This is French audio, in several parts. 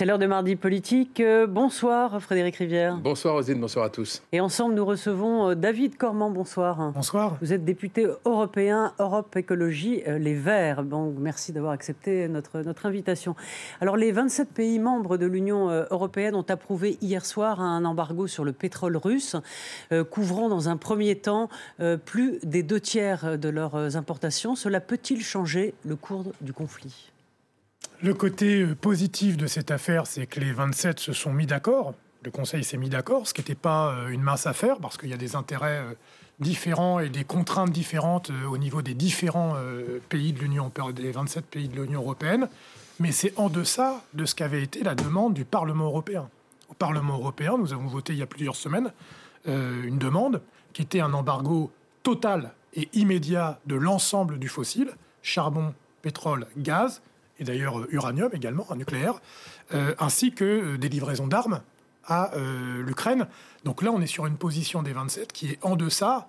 C'est l'heure de mardi politique. Euh, bonsoir Frédéric Rivière. Bonsoir Rosine, bonsoir à tous. Et ensemble, nous recevons euh, David Cormand. Bonsoir. Bonsoir. Vous êtes député européen Europe Écologie euh, Les Verts. Bon, merci d'avoir accepté notre, notre invitation. Alors, les 27 pays membres de l'Union européenne ont approuvé hier soir un embargo sur le pétrole russe, couvrant dans un premier temps plus des deux tiers de leurs importations. Cela peut-il changer le cours du conflit? Le côté euh, positif de cette affaire, c'est que les 27 se sont mis d'accord. Le Conseil s'est mis d'accord, ce qui n'était pas euh, une mince affaire, parce qu'il y a des intérêts euh, différents et des contraintes différentes au niveau des différents pays de l'Union, des 27 pays de l'Union européenne. Mais c'est en deçà de ce qu'avait été la demande du Parlement européen. Au Parlement européen, nous avons voté il y a plusieurs semaines une demande qui était un embargo total et immédiat de l'ensemble du fossile, charbon, pétrole, gaz, et d'ailleurs euh, uranium également, un nucléaire, euh, ainsi que euh, des livraisons d'armes à l'Ukraine. Donc là, on est sur une position des 27 qui est en deçà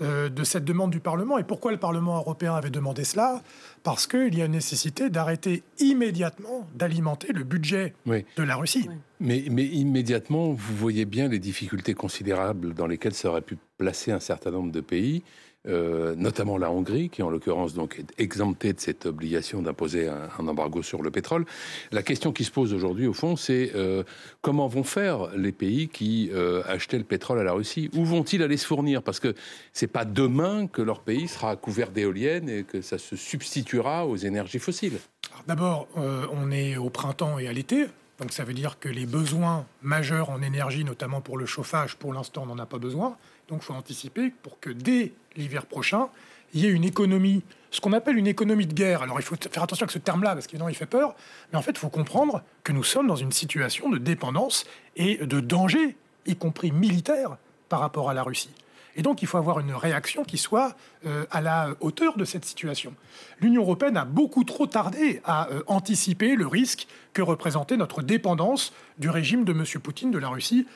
de cette demande du Parlement. Et pourquoi le Parlement européen avait demandé cela? Parce qu'il y a une nécessité d'arrêter immédiatement d'alimenter le budget de la Russie. Mais, mais, immédiatement, vous voyez bien les difficultés considérables dans lesquelles ça aurait pu placer un certain nombre de pays. Euh, notamment la Hongrie, qui en l'occurrence donc est exemptée de cette obligation d'imposer un, embargo sur le pétrole. La question qui se pose aujourd'hui, au fond, c'est euh, comment vont faire les pays qui euh, achetaient le pétrole à la Russie? Où vont-ils aller se fournir? Parce que c'est pas demain que leur pays sera couvert d'éoliennes et que ça se substituera aux énergies fossiles. D'abord, on est au printemps et à l'été. Donc ça veut dire que les besoins majeurs en énergie, notamment pour le chauffage, pour l'instant, on n'en a pas besoin. Donc il faut anticiper pour que dès l'hiver prochain, il y ait une économie, ce qu'on appelle une économie de guerre. Alors il faut faire attention avec ce terme-là, parce qu'évidemment il fait peur, mais en fait il faut comprendre que nous sommes dans une situation de dépendance et de danger, y compris militaire, par rapport à la Russie. Et donc, il faut avoir une réaction qui soit euh, à la hauteur de cette situation. L'Union européenne a beaucoup trop tardé à euh, anticiper le risque que représentait notre dépendance du régime de M. Poutine, de la Russie,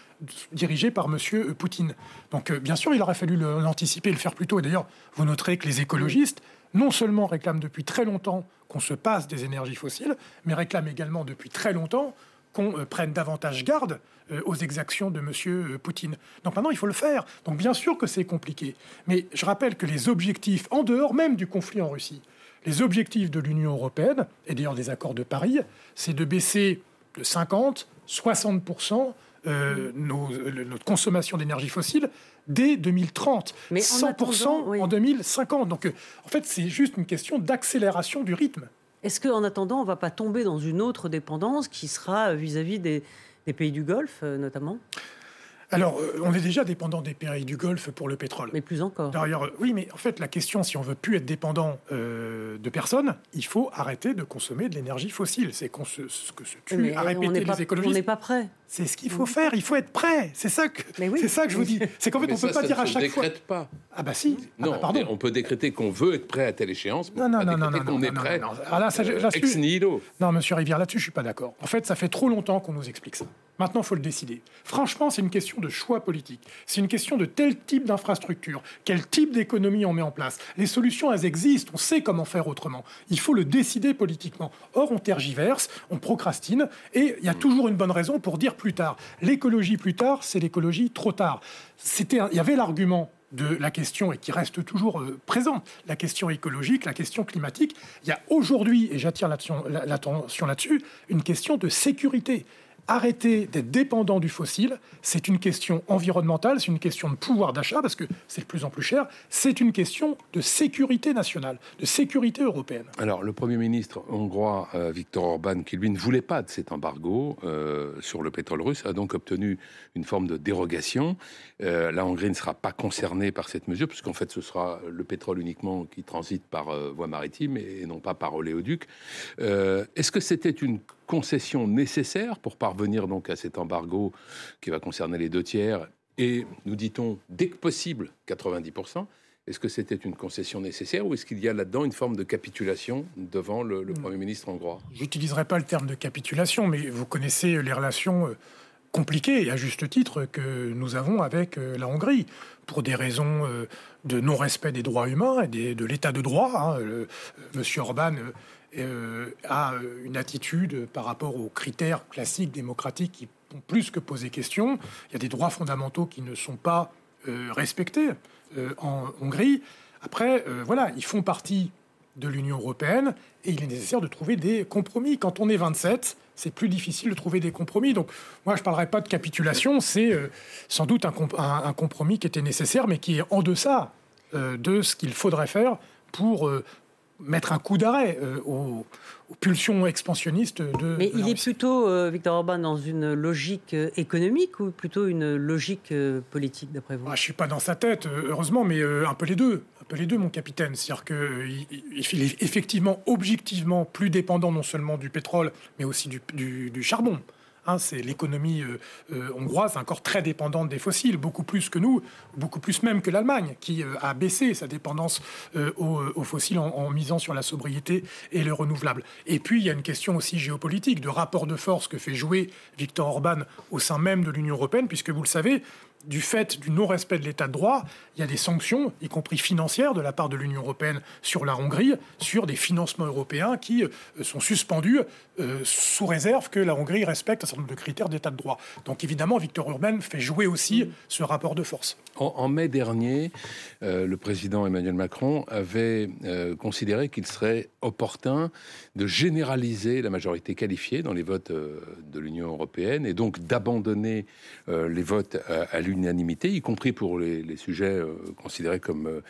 dirigé par M. Euh, Poutine. Donc, bien sûr, il aurait fallu l'anticiper et le faire plus tôt. Et d'ailleurs, vous noterez que les écologistes, non seulement réclament depuis très longtemps qu'on se passe des énergies fossiles, mais réclament également depuis très longtemps qu'on euh, prenne davantage garde euh, aux exactions de M. Euh, Poutine. Donc maintenant, il faut le faire. Donc bien sûr que c'est compliqué. Mais je rappelle que les objectifs, en dehors même du conflit en Russie, les objectifs de l'Union européenne, et d'ailleurs des accords de Paris, c'est de baisser de 50, 60% notre consommation d'énergie fossile dès 2030, Mais 100% en 2050. Donc en fait, c'est juste une question d'accélération du rythme. Est-ce qu'en attendant, on ne va pas tomber dans une autre dépendance qui sera vis-à-vis des, pays du Golfe, euh, notamment? Alors, euh, on est déjà dépendant des pays du Golfe pour le pétrole. Mais plus encore. D'ailleurs, euh, oui, mais en fait, la question, si on veut plus être dépendant de personne, il faut arrêter de consommer de l'énergie fossile. C'est ce que se tue à répéter les écologistes. On n'est pas prêt. C'est ce qu'il faut faire. Il faut être prêt. C'est ça que, c'est ça que je vous dis. C'est qu'en fait, on ne peut pas dire à chaque fois. décrète pas. Ah bah si. Non, ah bah, pardon. on peut décréter qu'on veut être prêt à telle échéance. non, non, non, non, non, qu'on est prêt. Ah, là, ex nihilo. Non, Monsieur Rivière, là-dessus, je suis pas d'accord. En fait, ça fait trop longtemps qu'on nous explique ça. Maintenant, il faut le décider. Franchement, c'est une question de choix politique. C'est une question de tel type d'infrastructure, quel type d'économie on met en place. Les solutions, elles existent. On sait comment faire autrement. Il faut le décider politiquement. Or, on tergiverse, on procrastine, et il y a toujours une bonne raison pour dire plus tard. L'écologie plus tard, c'est l'écologie trop tard. C'était, il y avait l'argument de la question et qui reste toujours euh, présent, la question écologique, la question climatique. Il y a aujourd'hui, et j'attire l'attention là-dessus, une question de sécurité arrêter d'être dépendant du fossile, c'est une question environnementale, c'est une question de pouvoir d'achat, parce que c'est de plus en plus cher, c'est une question de sécurité nationale, de sécurité européenne. Alors, le Premier ministre hongrois, euh, Viktor Orban, qui lui ne voulait pas de cet embargo euh, sur le pétrole russe, a donc obtenu une forme de dérogation. Euh, la Hongrie ne sera pas concernée par cette mesure, puisqu'en fait, ce sera le pétrole uniquement qui transite par voie maritime et non pas par oléoduc. Est-ce que c'était une concession nécessaire pour parvenir donc à cet embargo qui va concerner les deux tiers et, nous dit-on, dès que possible, 90%. Est-ce que c'était une concession nécessaire ou est-ce qu'il y a là-dedans une forme de capitulation devant le, Hmm. Premier ministre hongrois? J'utiliserai pas le terme de capitulation, mais vous connaissez les relations euh, compliquées, et à juste titre, que nous avons avec euh, la Hongrie, pour des raisons euh, de non-respect des droits humains et des- de l'état de droit. hein. Monsieur Orban euh, a euh, une attitude par rapport aux critères classiques démocratiques qui ont plus que posé question. Il y a des droits fondamentaux qui ne sont pas euh, respectés euh, en Hongrie. Après, voilà, ils font partie de l'Union européenne et il est nécessaire de trouver des compromis. Quand on est 27, c'est plus difficile de trouver des compromis. Donc, moi, je ne parlerai pas de capitulation, c'est sans doute un, comp- un- un compromis qui était nécessaire, mais qui est en deçà de ce qu'il faudrait faire pour mettre un coup d'arrêt euh, aux, aux pulsions expansionnistes de. Mais de il est plutôt, euh, Victor Orban, dans une logique euh, économique ou plutôt une logique euh, politique, d'après vous? Ah, je suis pas dans sa tête, heureusement, mais un peu les deux. Un peu les deux, mon capitaine. C'est-à-dire qu'il est effectivement, objectivement, plus dépendant non seulement du pétrole, mais aussi du, du- du charbon. Hein, c'est l'économie euh, euh, hongroise encore très dépendante des fossiles, beaucoup plus que nous, beaucoup plus même que l'Allemagne, qui euh, a baissé sa dépendance aux, fossiles en, en misant sur la sobriété et le renouvelable. Et puis il y a une question aussi géopolitique, de rapport de force que fait jouer Viktor Orban au sein même de l'Union européenne, puisque vous le savez, du fait du non-respect de l'état de droit, il y a des sanctions, y compris financières, de la part de l'Union européenne sur la Hongrie, sur des financements européens qui euh, sont suspendus euh, sous réserve que la Hongrie respecte un certain nombre de critères d'état de droit. Donc évidemment, Victor Orban fait jouer aussi ce rapport de force. En, en mai dernier, euh, le président Emmanuel Macron avait euh, considéré qu'il serait opportun de généraliser la majorité qualifiée dans les votes euh, de l'Union européenne et donc d'abandonner euh, les votes à, à l'unanimité, y compris pour les, les sujets euh, considérés comme euh,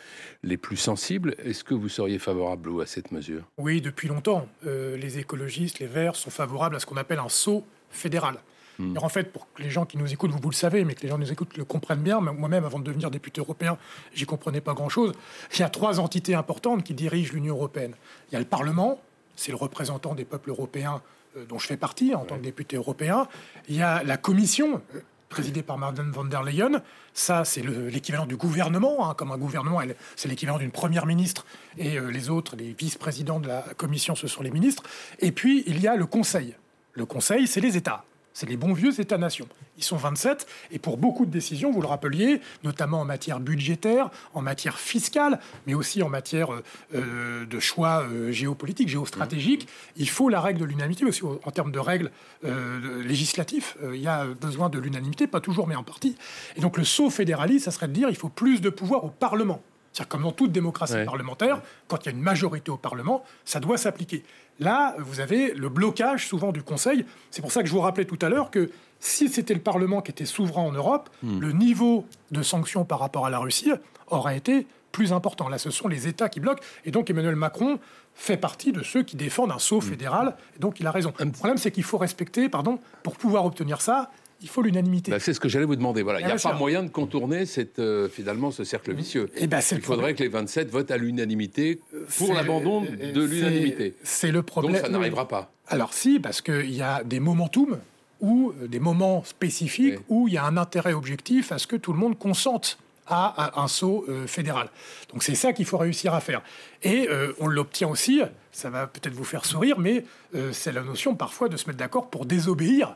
les plus sensibles. Est-ce que vous seriez favorable à cette mesure? Oui, depuis longtemps, euh, les écologistes, les Verts sont favorables à ce qu'on appelle un saut fédéral. Alors, en fait, pour que les gens qui nous écoutent, vous, vous le savez, mais que les gens qui nous écoutent le comprennent bien, moi-même, avant de devenir député européen, j'y comprenais pas grand-chose. Il y a trois entités importantes qui dirigent l'Union européenne. Il y a le Parlement, c'est le représentant des peuples européens dont je fais partie en tant que député européen. Il y a la Commission, présidée par Madame von der Leyen. Ça, c'est le- l'équivalent du gouvernement. hein, comme un gouvernement, c'est l'équivalent d'une première ministre. Et euh, les autres, les vice-présidents de la Commission, ce sont les ministres. Et puis, il y a le Conseil. Le Conseil, c'est les États. C'est les bons vieux États-nations. Ils sont 27 et pour beaucoup de décisions, vous le rappeliez, notamment en matière budgétaire, en matière fiscale, mais aussi en matière euh, euh, de choix euh, géopolitiques, géostratégiques, il faut la règle de l'unanimité aussi en termes de règles euh, législatives. il y a besoin de l'unanimité, pas toujours, mais en partie. Et donc le saut fédéraliste, ça serait de dire il faut plus de pouvoir au Parlement. C'est-à-dire comme dans toute démocratie Ouais. parlementaire, quand il y a une majorité au Parlement, ça doit s'appliquer. Là, vous avez le blocage souvent du Conseil. C'est pour ça que je vous rappelais tout à l'heure que si c'était le Parlement qui était souverain en Europe, le niveau de sanctions par rapport à la Russie aurait été plus important. Là, ce sont les États qui bloquent. Et donc Emmanuel Macron fait partie de ceux qui défendent un saut fédéral. Et donc il a raison. Le problème, c'est qu'il faut respecter, pardon, pour pouvoir obtenir ça, il faut l'unanimité. Ben, C'est ce que j'allais vous demander. Voilà, il n'y a pas moyen de contourner cette, euh, finalement ce cercle vicieux. Eh ben, Il faudrait que les 27 votent à l'unanimité pour l'abandon euh, de l'unanimité. C'est le problème. Donc ça n'arrivera pas. Alors si, parce qu'il y a des momentum ou euh, des moments spécifiques Oui. où il y a un intérêt objectif à ce que tout le monde consente à, à un saut euh, fédéral. Donc c'est ça qu'il faut réussir à faire. Et euh, on l'obtient aussi, ça va peut-être vous faire sourire, mais euh, c'est la notion parfois de se mettre d'accord pour désobéir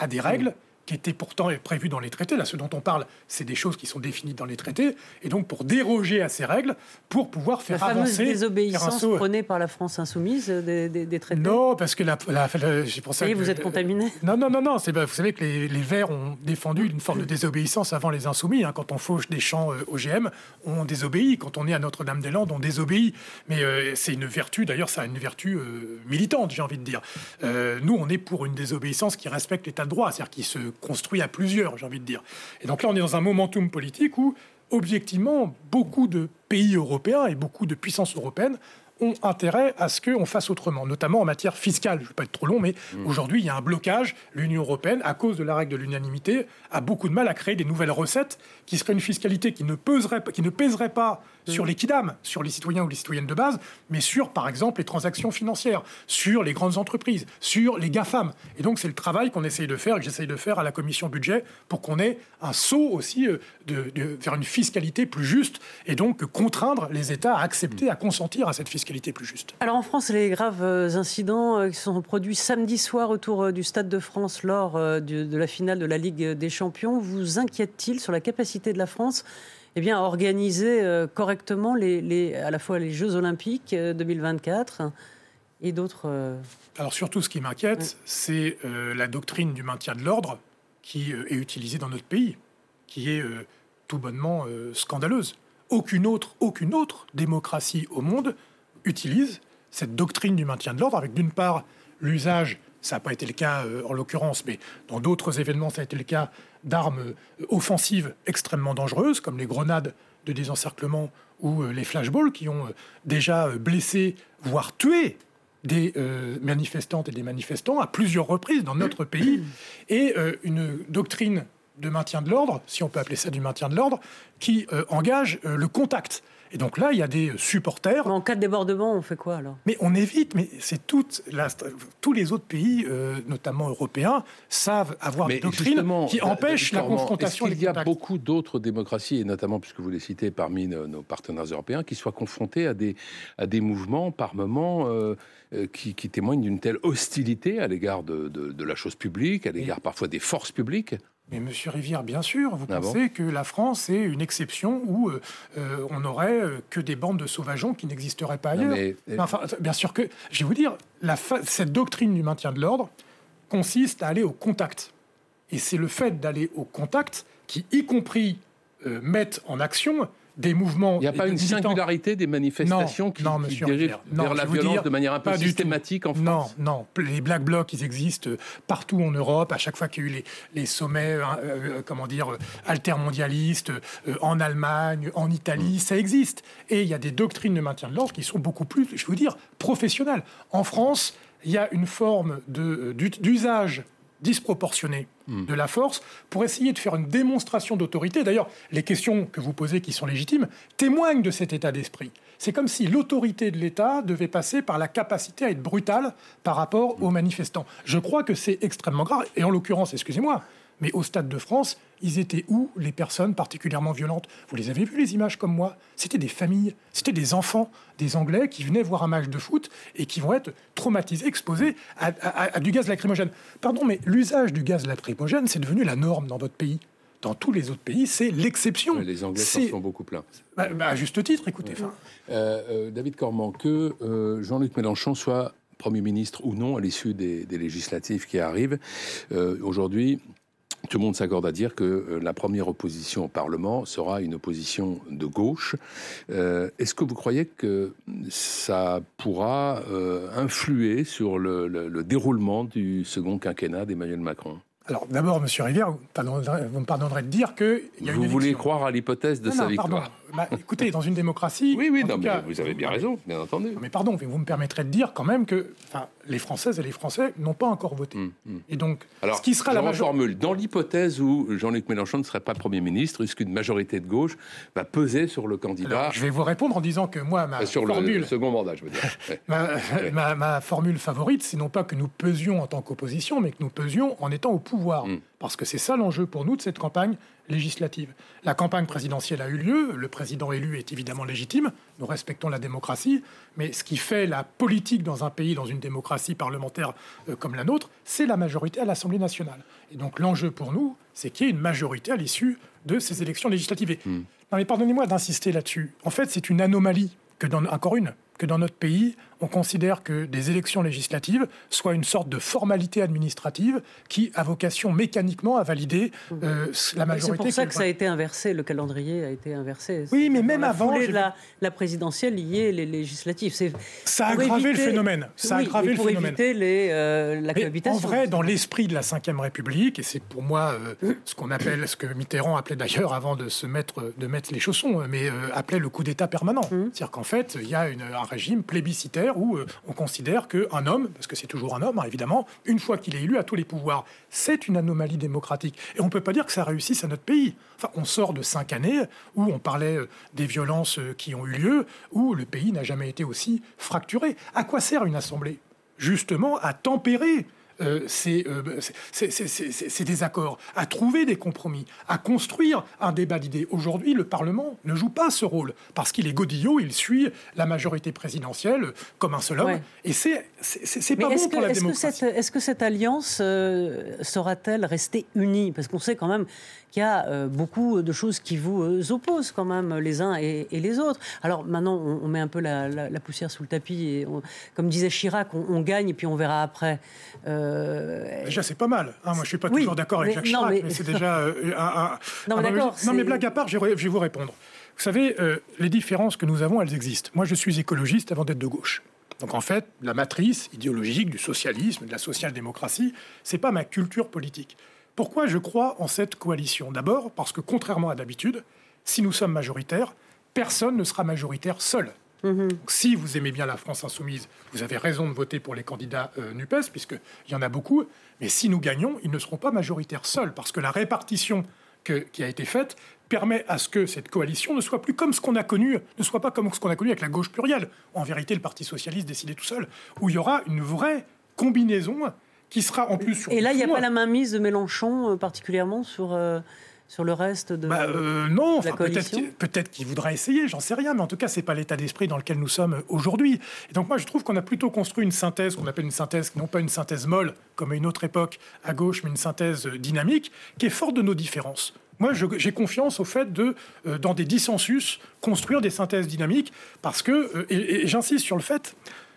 à des règles qui étaient pourtant prévues dans les traités. Là, ce dont on parle, c'est des choses qui sont définies dans les traités. Et donc, pour déroger à ces règles, pour pouvoir La faire fameuse avancer, faire un désobéissance saut. prônée par la France insoumise euh, des, des- des traités. Non, parce que la, la, la- pour ça Et que- vous êtes contaminé. Non, non, non, non. C'est, bah, vous savez que les, les Verts ont défendu une forme de désobéissance avant les Insoumis. hein. Quand on fauche des champs euh, OGM, on désobéit. Quand on est à Notre-Dame-des-Landes, on désobéit. Mais euh, c'est une vertu, d'ailleurs, ça a une vertu euh, militante, j'ai envie de dire. Nous, on est pour une désobéissance qui respecte l'état de droit, c'est-à-dire qui se construit à plusieurs, j'ai envie de dire. Et donc là, on est dans un momentum politique où, objectivement, beaucoup de pays européens et beaucoup de puissances européennes ont intérêt à ce qu'on fasse autrement, notamment en matière fiscale. Je ne vais pas être trop long, mais Mm. aujourd'hui, il y a un blocage. L'Union européenne, à cause de la règle de l'unanimité, a beaucoup de mal à créer des nouvelles recettes qui seraient une fiscalité qui ne, peserait, qui ne pèserait pas Mm. sur les kidam, sur les citoyens ou les citoyennes de base, mais sur, par exemple, les transactions financières, sur les grandes entreprises, sur les GAFAM. Et donc, c'est le travail qu'on essaye de faire et que j'essaye de faire à la commission budget pour qu'on ait un saut aussi euh, de, de- vers une fiscalité plus juste et donc contraindre les États à accepter, à consentir à cette fiscalité plus juste. Alors en France, les graves euh, incidents euh, qui sont produits samedi soir autour euh, du Stade de France lors de la finale de la Ligue des Champions vous inquiète-t-il sur la capacité de la France eh bien, à organiser correctement les, les- à la fois les Jeux Olympiques euh, 2024 et d'autres Alors surtout, ce qui m'inquiète, c'est euh, la doctrine du maintien de l'ordre qui euh, est utilisée dans notre pays, qui est euh, tout bonnement scandaleuse. Aucune autre, aucune autre démocratie au monde utilise cette doctrine du maintien de l'ordre avec d'une part l'usage, ça n'a pas été le cas euh, en l'occurrence, mais dans d'autres événements, ça a été le cas d'armes euh, offensives extrêmement dangereuses, comme les grenades de désencerclement ou euh, les flashballs, qui ont euh, déjà blessé, voire tué des manifestantes et des manifestants à plusieurs reprises dans notre pays, et une doctrine de maintien de l'ordre, si on peut appeler ça du maintien de l'ordre, qui engage le contact. Et donc là, il y a des supporters. En cas de débordement, on fait quoi alors? Mais on évite, mais c'est toute la, tous les autres pays, euh, notamment européens, savent avoir des doctrines qui Da- empêchent la confrontation qu'il y a beaucoup d'autres démocraties, et notamment puisque vous les citez parmi nos, nos partenaires européens, qui soient confrontés à des, à des mouvements par moments euh, euh, qui, qui témoignent d'une telle hostilité à l'égard de, de- de la chose publique, à l'égard parfois des forces publiques? Mais Monsieur Rivière, bien sûr, vous Ah bon pensez que la France est une exception où euh, euh, on n'aurait euh, que des bandes de sauvageons qui n'existeraient pas ailleurs mais- Mais Enfin, bien sûr que, je vais vous dire, la fa- cette doctrine du maintien de l'ordre consiste à aller au contact. Et c'est le fait d'aller au contact qui, y compris, euh, mettent en action des mouvements. Il n'y a pas une singularité des manifestations Non, qui, non, qui Rivière. Non, vers la violence dire, de manière un peu systématique en France Non, non. Les Black Blocs, ils existent euh, partout en Europe. À chaque fois qu'il y a eu les, les sommets, euh, euh, comment dire, euh, altermondialistes, euh, en Allemagne, en Italie, ça existe. Et il y a des doctrines de maintien de l'ordre qui sont beaucoup plus, je veux dire, professionnelles. En France, il y a une forme de, euh, d'ut- d'usage disproportionné de la force pour essayer de faire une démonstration d'autorité. D'ailleurs, les questions que vous posez qui sont légitimes témoignent de cet état d'esprit. C'est comme si l'autorité de l'État devait passer par la capacité à être brutale par rapport aux manifestants. Je crois que c'est extrêmement grave. Et en l'occurrence, excusez-moi, mais au Stade de France, ils étaient où les personnes particulièrement violentes? Vous les avez vues les images comme moi? C'était des familles, c'était des enfants, des Anglais qui venaient voir un match de foot et qui vont être traumatisés, exposés à, à- à du gaz lacrymogène. Pardon, mais l'usage du gaz lacrymogène, c'est devenu la norme dans votre pays. Dans tous les autres pays, c'est l'exception. Les Anglais s'en sont beaucoup plaints. Bah, bah, à juste titre, écoutez. Euh, euh, David Corman, que euh, Jean-Luc Mélenchon soit Premier ministre ou non à l'issue des, des législatives qui arrivent, aujourd'hui, tout le monde s'accorde à dire que euh, la première opposition au Parlement sera une opposition de gauche. Euh, Est-ce que vous croyez que ça pourra euh, influer sur le, le- le déroulement du second quinquennat d'Emmanuel Macron? Alors d'abord, Monsieur Rivière, vous, me pardonnerez de dire y a Vous une voulez croire à l'hypothèse de Non, sa non, victoire? Bah, écoutez, dans une démocratie. Oui, oui, non, mais cas- vous avez bien raison, bien entendu. Mais pardon, mais vous me permettrez de dire quand même que les Françaises et les Français n'ont pas encore voté. Hum, hum. Et donc, Alors, ce qui sera la majorité. reformule. Dans l'hypothèse où Jean-Luc Mélenchon ne serait pas Premier ministre, est-ce qu'une majorité de gauche va peser sur le candidat Je vais vous répondre en disant que moi, ma euh, sur formule, le second mandat, je veux dire Ouais. ma, ma- ma formule favorite, c'est non pas que nous pesions en tant qu'opposition, mais que nous pesions en étant au pouvoir. Mm. Parce que c'est ça l'enjeu pour nous de cette campagne législative. La campagne présidentielle a eu lieu, le président élu est évidemment légitime, nous respectons la démocratie, mais ce qui fait la politique dans un pays, dans une démocratie parlementaire euh, comme la nôtre, c'est la majorité à l'Assemblée nationale. Et donc l'enjeu pour nous, c'est qu'il y ait une majorité à l'issue de ces élections législatives. Et- Mm. Non mais pardonnez-moi d'insister là-dessus. En fait, c'est une anomalie que dans, encore une, que dans notre pays, on considère que des élections législatives soient une sorte de formalité administrative qui a vocation mécaniquement à valider euh, la majorité. C'est pour ça que ça a été inversé, le calendrier a été inversé. Oui, mais même avant, la, la présidentielle liée les législatives. Ça a aggravé le phénomène. Ça a aggravé le phénomène. éviter les, euh, la Mais en cohabitation. vrai, dans l'esprit de la Ve République, et c'est pour moi euh, ce qu'on appelle, ce que Mitterrand appelait d'ailleurs avant de se mettre, de mettre les chaussons, mais appelait le coup d'État permanent. Mhm. C'est-à-dire qu'en fait, il y a une, un régime plébiscitaire où euh, on considère qu'un homme, parce que c'est toujours un homme, hein, évidemment, une fois qu'il est élu, a tous les pouvoirs. C'est une anomalie démocratique. Et on ne peut pas dire que ça réussisse à notre pays. Enfin, on sort de cinq années où on parlait euh, des violences euh, qui ont eu lieu, où le pays n'a jamais été aussi fracturé. À quoi sert une assemblée? Justement à tempérer euh, euh, ces, désaccords, à trouver des compromis, à construire un débat d'idées. Aujourd'hui, le Parlement ne joue pas ce rôle parce qu'il est godillot, il suit la majorité présidentielle comme un seul homme. Et c'est pas bon pour la démocratie. Est-ce que cette alliance euh, sera-t-elle rester unie? Parce qu'on sait quand même qu'il y a euh, beaucoup de choses qui vous euh, opposent quand même les uns et, les autres. Alors maintenant, on, met un peu la, poussière sous le tapis et, comme disait Chirac, on, gagne et puis on verra après. Euh... Déjà, c'est pas mal. Hein. moi, je suis pas toujours d'accord avec Jacques Chirac, mais, c'est déjà un, Non, mais d'accord. Non, mais blague à part, je vais vous répondre. Vous savez, les différences que nous avons, elles existent. Moi, je suis écologiste avant d'être de gauche. Donc en fait, la matrice idéologique du socialisme, de la social-démocratie, c'est pas ma culture politique. Pourquoi je crois en cette coalition? D'abord parce que contrairement à d'habitude, si nous sommes majoritaires, personne ne sera majoritaire seul. Mhm. si vous aimez bien la France insoumise, vous avez raison de voter pour les candidats euh, NUPES, puisqu'il y en a beaucoup. Mais si nous gagnons, ils ne seront pas majoritaires seuls, parce que la répartition qui a été faite permet à ce que cette coalition ne soit plus comme ce qu'on a connu, ne soit pas comme ce qu'on a connu avec la gauche plurielle. En vérité, le Parti socialiste décidait tout seul, où il y aura une vraie combinaison qui sera en plus sur. Et là, il n'y a pas la mainmise de Mélenchon euh, particulièrement sur. Euh, sur le reste de, bah, euh, non, enfin, peut-être qu'il voudra essayer, j'en sais rien, mais en tout cas, c'est pas l'état d'esprit dans lequel nous sommes aujourd'hui. Et donc moi, je trouve qu'on a plutôt construit une synthèse qu'on appelle une synthèse, non pas une synthèse molle comme à une autre époque à gauche, mais une synthèse dynamique qui est forte de nos différences. Moi, j'ai confiance au fait de, dans des dissensus, construire des synthèses dynamiques, parce que, et, et j'insiste sur le fait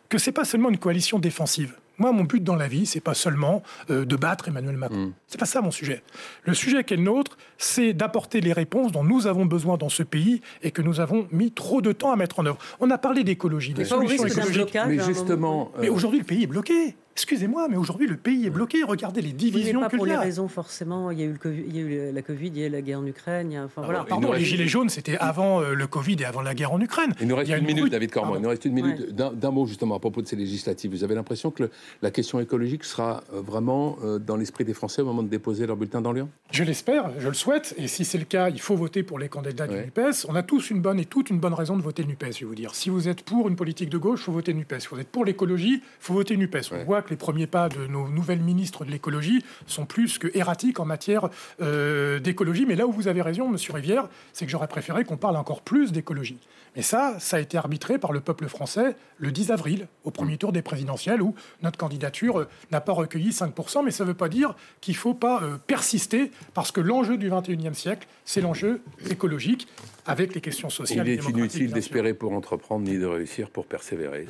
que c'est pas seulement une coalition défensive. Moi, mon but dans la vie, c'est pas seulement euh, de battre Emmanuel Macron. Ce mm. C'est pas ça mon sujet. Le sujet qui est le nôtre, c'est d'apporter les réponses dont nous avons besoin dans ce pays et que nous avons mis trop de temps à mettre en œuvre. On a parlé d'écologie, des solutions écologiques. Mais justement, mais aujourd'hui, le pays est bloqué. Excusez-moi, mais aujourd'hui, le pays est bloqué. Regardez les divisions oui, pas pour les raisons, forcément. Il y, a eu le COVID, il y a eu la Covid, il y a eu la guerre en Ukraine. enfin, ah, voilà. Pardon, les Gilets jaunes, c'était avant euh, le Covid et avant la guerre en Ukraine. Il nous reste une, minute, David Cormont. Il nous reste une minute d'un mot, justement, à propos de ces législatives. Vous avez l'impression que la question écologique sera euh, vraiment euh, dans l'esprit des Français au moment de déposer leur bulletin dans l'urne Je l'espère, je le souhaite. Et si c'est le cas, il faut voter pour les candidats du NUPES. On a tous une bonne et toute une bonne raison de voter NUPES, je vais vous dire. Si vous êtes pour une politique de gauche, il faut voter NUPES. Si vous êtes pour l'écologie, il faut voter NUPES. On voit que les premiers pas de nos nouvelles ministres de l'écologie sont plus que erratiques en matière euh, d'écologie. Mais là où vous avez raison, Monsieur Rivière, c'est que j'aurais préféré qu'on parle encore plus d'écologie. Et ça, ça a été arbitré par le peuple français le 10 avril, au premier tour des présidentielles, où notre candidature euh, n'a pas recueilli 5%, mais ça ne veut pas dire qu'il ne faut pas euh, persister, parce que l'enjeu du 21e siècle, c'est l'enjeu écologique, avec les questions sociales. Il est inutile d'espérer pour entreprendre, ni de réussir pour persévérer.